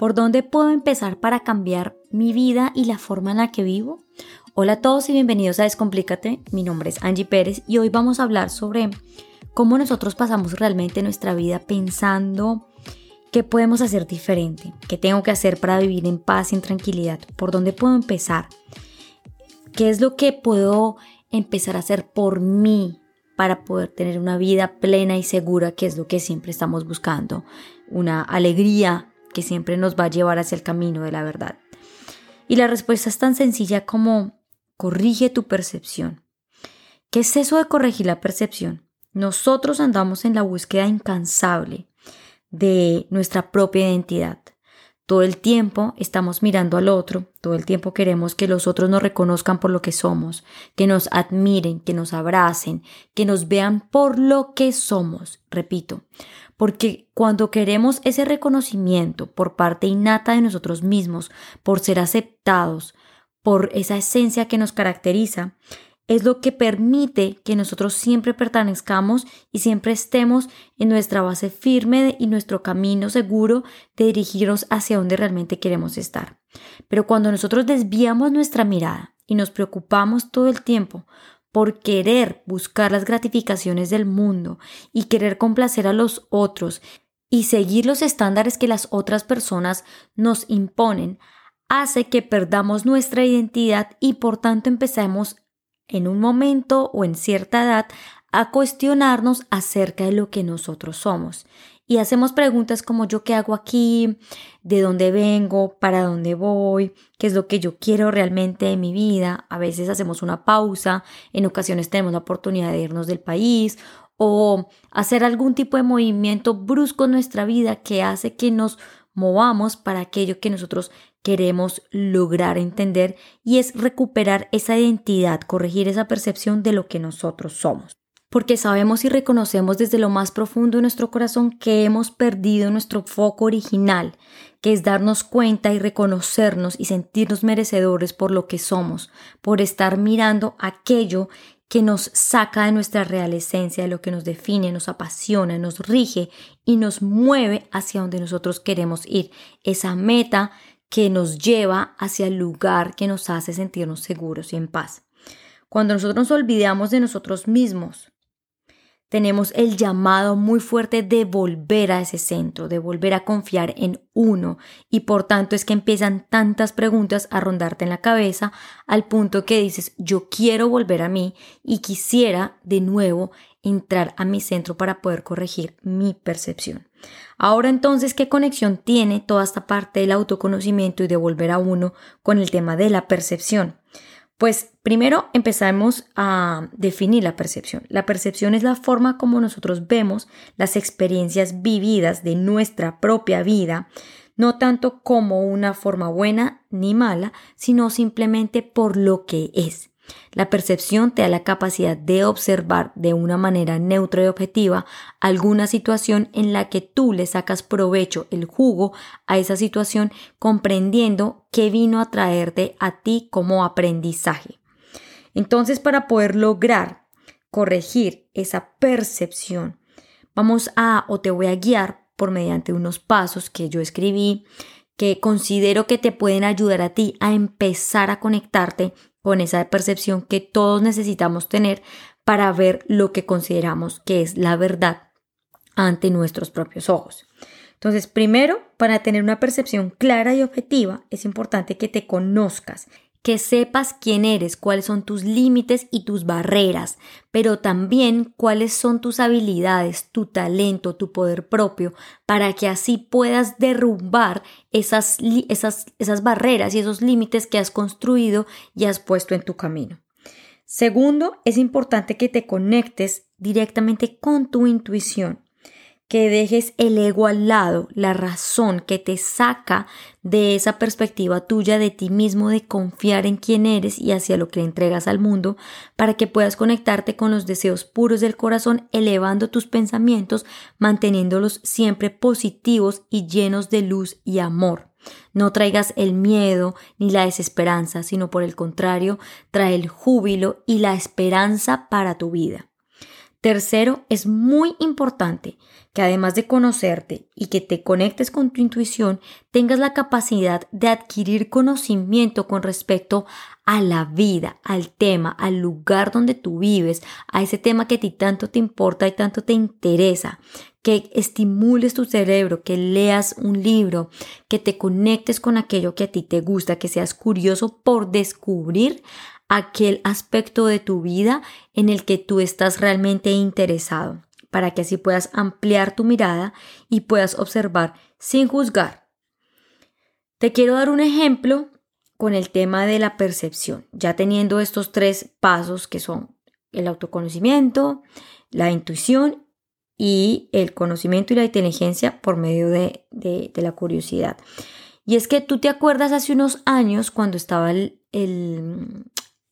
¿Por dónde puedo empezar para cambiar mi vida y la forma en la que vivo? Hola a todos y bienvenidos a Descomplícate. Mi nombre es Angie Pérez y hoy vamos a hablar sobre cómo nosotros pasamos realmente nuestra vida pensando qué podemos hacer diferente, qué tengo que hacer para vivir en paz y en tranquilidad, por dónde puedo empezar, qué es lo que puedo empezar a hacer por mí para poder tener una vida plena y segura, que es lo que siempre estamos buscando, una alegría que siempre nos va a llevar hacia el camino de la verdad. Y la respuesta es tan sencilla como corrige tu percepción. ¿Qué es eso de corregir la percepción? Nosotros andamos en la búsqueda incansable de nuestra propia identidad. Todo el tiempo estamos mirando al otro, todo el tiempo queremos que los otros nos reconozcan por lo que somos, que nos admiren, que nos abracen, que nos vean por lo que somos. Repito, porque cuando queremos ese reconocimiento por parte innata de nosotros mismos, por ser aceptados, por esa esencia que nos caracteriza, es lo que permite que nosotros siempre pertenezcamos y siempre estemos en nuestra base firme y nuestro camino seguro de dirigirnos hacia donde realmente queremos estar. Pero cuando nosotros desviamos nuestra mirada y nos preocupamos todo el tiempo por querer buscar las gratificaciones del mundo y querer complacer a los otros y seguir los estándares que las otras personas nos imponen, hace que perdamos nuestra identidad y por tanto empecemos en un momento o en cierta edad a cuestionarnos acerca de lo que nosotros somos y hacemos preguntas como yo qué hago aquí, de dónde vengo, para dónde voy, qué es lo que yo quiero realmente de mi vida. A veces hacemos una pausa, en ocasiones tenemos la oportunidad de irnos del país o hacer algún tipo de movimiento brusco en nuestra vida que hace que nos movamos para aquello que nosotros queremos lograr entender y es recuperar esa identidad, corregir esa percepción de lo que nosotros somos porque sabemos y reconocemos desde lo más profundo de nuestro corazón que hemos perdido nuestro foco original, que es darnos cuenta y reconocernos y sentirnos merecedores por lo que somos, por estar mirando aquello que nos saca de nuestra real esencia, de lo que nos define, nos apasiona, nos rige y nos mueve hacia donde nosotros queremos ir, esa meta que nos lleva hacia el lugar que nos hace sentirnos seguros y en paz. Cuando nosotros nos olvidamos de nosotros mismos, tenemos el llamado muy fuerte de volver a ese centro, de volver a confiar en uno y por tanto es que empiezan tantas preguntas a rondarte en la cabeza al punto que dices yo quiero volver a mí y quisiera de nuevo entrar a mi centro para poder corregir mi percepción. Ahora entonces, ¿qué conexión tiene toda esta parte del autoconocimiento y de volver a uno con el tema de la percepción? Pues primero empezamos a definir la percepción. La percepción es la forma como nosotros vemos las experiencias vividas de nuestra propia vida, no tanto como una forma buena ni mala, sino simplemente por lo que es. La percepción te da la capacidad de observar de una manera neutra y objetiva alguna situación en la que tú le sacas provecho, el jugo a esa situación, comprendiendo qué vino a traerte a ti como aprendizaje. Entonces, para poder lograr corregir esa percepción, vamos a o te voy a guiar por mediante unos pasos que yo escribí que considero que te pueden ayudar a ti a empezar a conectarte con esa percepción que todos necesitamos tener para ver lo que consideramos que es la verdad ante nuestros propios ojos. Entonces, primero, para tener una percepción clara y objetiva, es importante que te conozcas que sepas quién eres, cuáles son tus límites y tus barreras, pero también cuáles son tus habilidades, tu talento, tu poder propio, para que así puedas derrumbar esas, esas, esas barreras y esos límites que has construido y has puesto en tu camino. Segundo, es importante que te conectes directamente con tu intuición que dejes el ego al lado, la razón que te saca de esa perspectiva tuya de ti mismo, de confiar en quién eres y hacia lo que entregas al mundo, para que puedas conectarte con los deseos puros del corazón, elevando tus pensamientos, manteniéndolos siempre positivos y llenos de luz y amor. No traigas el miedo ni la desesperanza, sino por el contrario, trae el júbilo y la esperanza para tu vida. Tercero, es muy importante que además de conocerte y que te conectes con tu intuición, tengas la capacidad de adquirir conocimiento con respecto a la vida, al tema, al lugar donde tú vives, a ese tema que a ti tanto te importa y tanto te interesa, que estimules tu cerebro, que leas un libro, que te conectes con aquello que a ti te gusta, que seas curioso por descubrir aquel aspecto de tu vida en el que tú estás realmente interesado, para que así puedas ampliar tu mirada y puedas observar sin juzgar. Te quiero dar un ejemplo con el tema de la percepción, ya teniendo estos tres pasos que son el autoconocimiento, la intuición y el conocimiento y la inteligencia por medio de, la curiosidad. Y es que tú te acuerdas hace unos años cuando estaba el,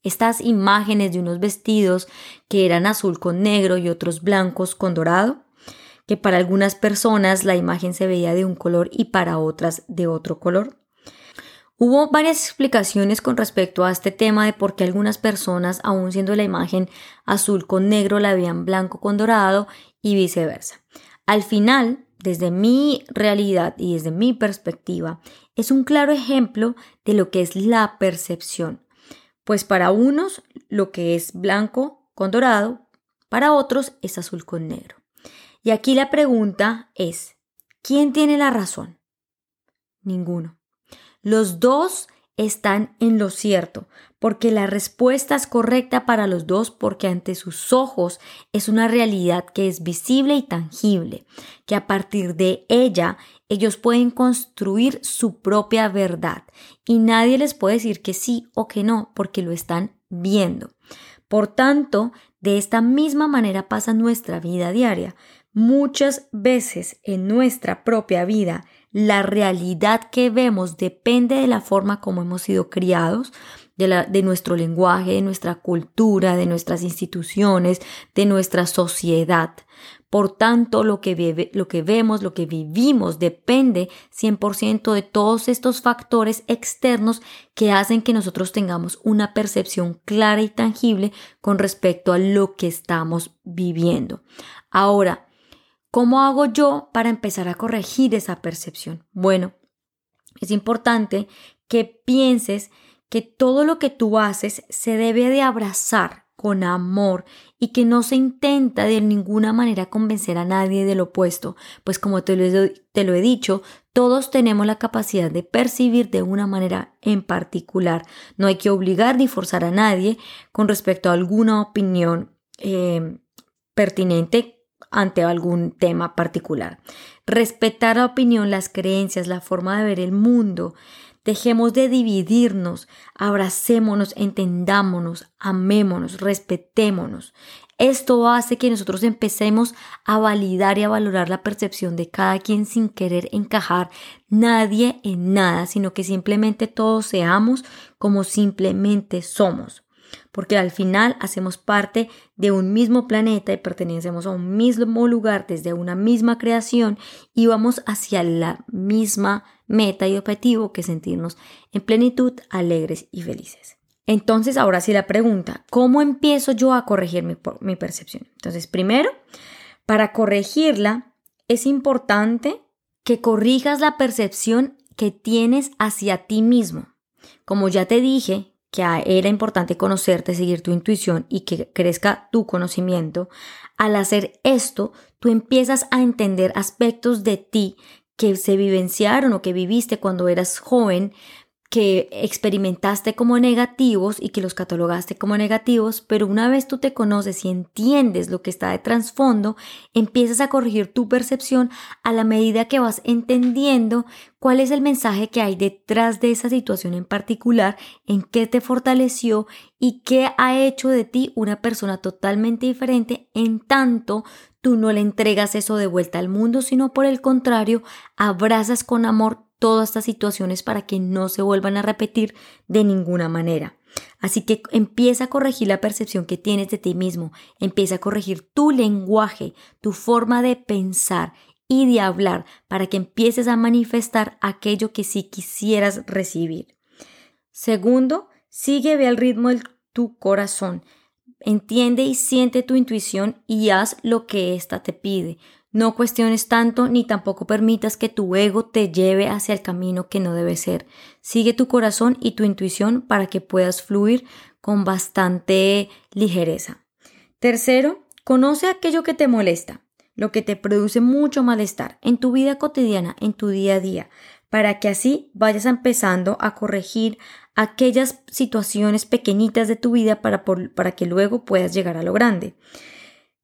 estas imágenes de unos vestidos que eran azul con negro y otros blancos con dorado, que para algunas personas la imagen se veía de un color y para otras de otro color. Hubo varias explicaciones con respecto a este tema de por qué algunas personas, aun siendo la imagen azul con negro, la veían blanco con dorado y viceversa. Al final, desde mi realidad y desde mi perspectiva, es un claro ejemplo de lo que es la percepción pues para unos lo que es blanco con dorado, para otros es azul con negro. Y aquí la pregunta es, ¿quién tiene la razón? Ninguno. Los dos están en lo cierto, porque la respuesta es correcta para los dos porque ante sus ojos es una realidad que es visible y tangible, que a partir de ella ellos pueden construir su propia verdad y nadie les puede decir que sí o que no porque lo están viendo. Por tanto, de esta misma manera pasa nuestra vida diaria. Muchas veces en nuestra propia vida la realidad que vemos depende de la forma como hemos sido criados, de, nuestro lenguaje, de nuestra cultura, de nuestras instituciones, de nuestra sociedad. Por tanto, lo que, lo que vemos, lo que vivimos, depende 100% de todos estos factores externos que hacen que nosotros tengamos una percepción clara y tangible con respecto a lo que estamos viviendo. Ahora, ¿Cómo hago yo para empezar a corregir esa percepción? Bueno, es importante que pienses que todo lo que tú haces se debe de abrazar con amor y que no se intenta de ninguna manera convencer a nadie del opuesto, pues como te lo, he, dicho, todos tenemos la capacidad de percibir de una manera en particular. No hay que obligar ni forzar a nadie con respecto a alguna opinión eh, pertinente ante algún tema particular. Respetar la opinión, las creencias, la forma de ver el mundo. Dejemos de dividirnos, abracémonos, entendámonos, amémonos, respetémonos. Esto hace que nosotros empecemos a validar y a valorar la percepción de cada quien sin querer encajar nadie en nada, sino que simplemente todos seamos como simplemente somos porque al final hacemos parte de un mismo planeta y pertenecemos a un mismo lugar desde una misma creación y vamos hacia la misma meta y objetivo que sentirnos en plenitud, alegres y felices. Entonces, ahora sí la pregunta, ¿cómo empiezo yo a corregir mi, mi percepción? Entonces, primero, para corregirla, es importante que corrijas la percepción que tienes hacia ti mismo. Como ya te dije, que era importante conocerte, seguir tu intuición y que crezca tu conocimiento, al hacer esto, tú empiezas a entender aspectos de ti que se vivenciaron o que viviste cuando eras joven, que experimentaste como negativos y que los catalogaste como negativos, pero una vez tú te conoces y entiendes lo que está de trasfondo, empiezas a corregir tu percepción a la medida que vas entendiendo cuál es el mensaje que hay detrás de esa situación en particular, en qué te fortaleció y qué ha hecho de ti una persona totalmente diferente en tanto tú no le entregas eso de vuelta al mundo, sino por el contrario, abrazas con amor todas estas situaciones para que no se vuelvan a repetir de ninguna manera. Así que empieza a corregir la percepción que tienes de ti mismo, empieza a corregir tu lenguaje, tu forma de pensar y de hablar para que empieces a manifestar aquello que sí quisieras recibir. Segundo, sigue ve al ritmo de tu corazón. entiende y siente tu intuición y haz lo que ésta te pide. No cuestiones tanto ni tampoco permitas que tu ego te lleve hacia el camino que no debe ser. Sigue tu corazón y tu intuición para que puedas fluir con bastante ligereza. Tercero, conoce aquello que te molesta, lo que te produce mucho malestar en tu vida cotidiana, en tu día a día, para que así vayas empezando a corregir aquellas situaciones pequeñitas de tu vida para, para que luego puedas llegar a lo grande.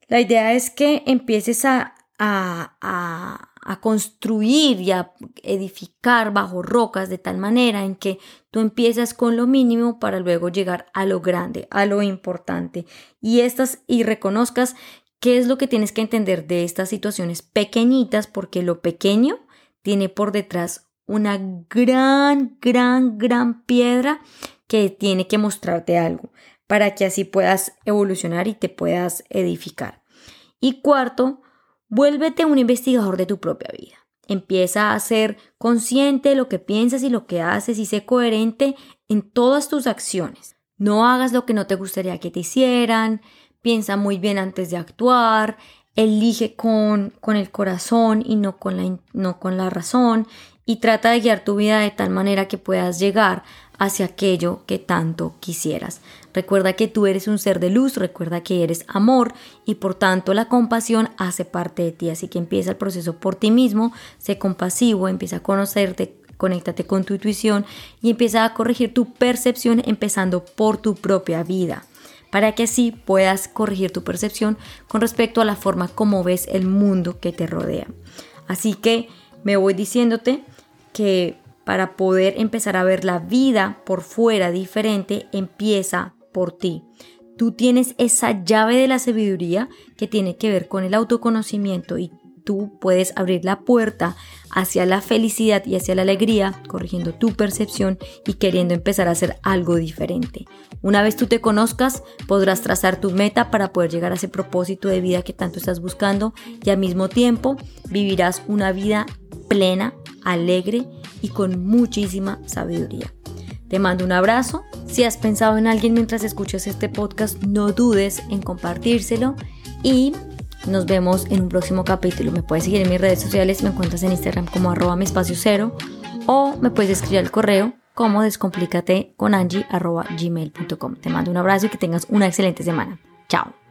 La idea es que empieces a a, construir y a edificar bajo rocas de tal manera en que tú empiezas con lo mínimo para luego llegar a lo grande, a lo importante. Y estas y reconozcas qué es lo que tienes que entender de estas situaciones pequeñitas porque lo pequeño tiene por detrás una gran, gran, gran piedra que tiene que mostrarte algo para que así puedas evolucionar y te puedas edificar. Y cuarto, Vuélvete un investigador de tu propia vida. Empieza a ser consciente de lo que piensas y lo que haces y sé coherente en todas tus acciones. No hagas lo que no te gustaría que te hicieran, piensa muy bien antes de actuar, elige con, con el corazón y no con, la, no con la razón y trata de guiar tu vida de tal manera que puedas llegar hacia aquello que tanto quisieras. Recuerda que tú eres un ser de luz, recuerda que eres amor y por tanto la compasión hace parte de ti. Así que empieza el proceso por ti mismo, sé compasivo, empieza a conocerte, conéctate con tu intuición y empieza a corregir tu percepción empezando por tu propia vida para que así puedas corregir tu percepción con respecto a la forma como ves el mundo que te rodea. Así que me voy diciéndote que para poder empezar a ver la vida por fuera diferente, empieza por ti. Tú tienes esa llave de la sabiduría que tiene que ver con el autoconocimiento y tú puedes abrir la puerta hacia la felicidad y hacia la alegría, corrigiendo tu percepción y queriendo empezar a hacer algo diferente. Una vez tú te conozcas, podrás trazar tu meta para poder llegar a ese propósito de vida que tanto estás buscando y al mismo tiempo vivirás una vida plena, alegre y con muchísima sabiduría. Te mando un abrazo. Si has pensado en alguien mientras escuchas este podcast, no dudes en compartírselo y nos vemos en un próximo capítulo. Me puedes seguir en mis redes sociales, me encuentras en Instagram como arroba mi espacio cero o me puedes escribir al correo como descomplícate con Angie arroba gmail.com. Te mando un abrazo y que tengas una excelente semana. Chao.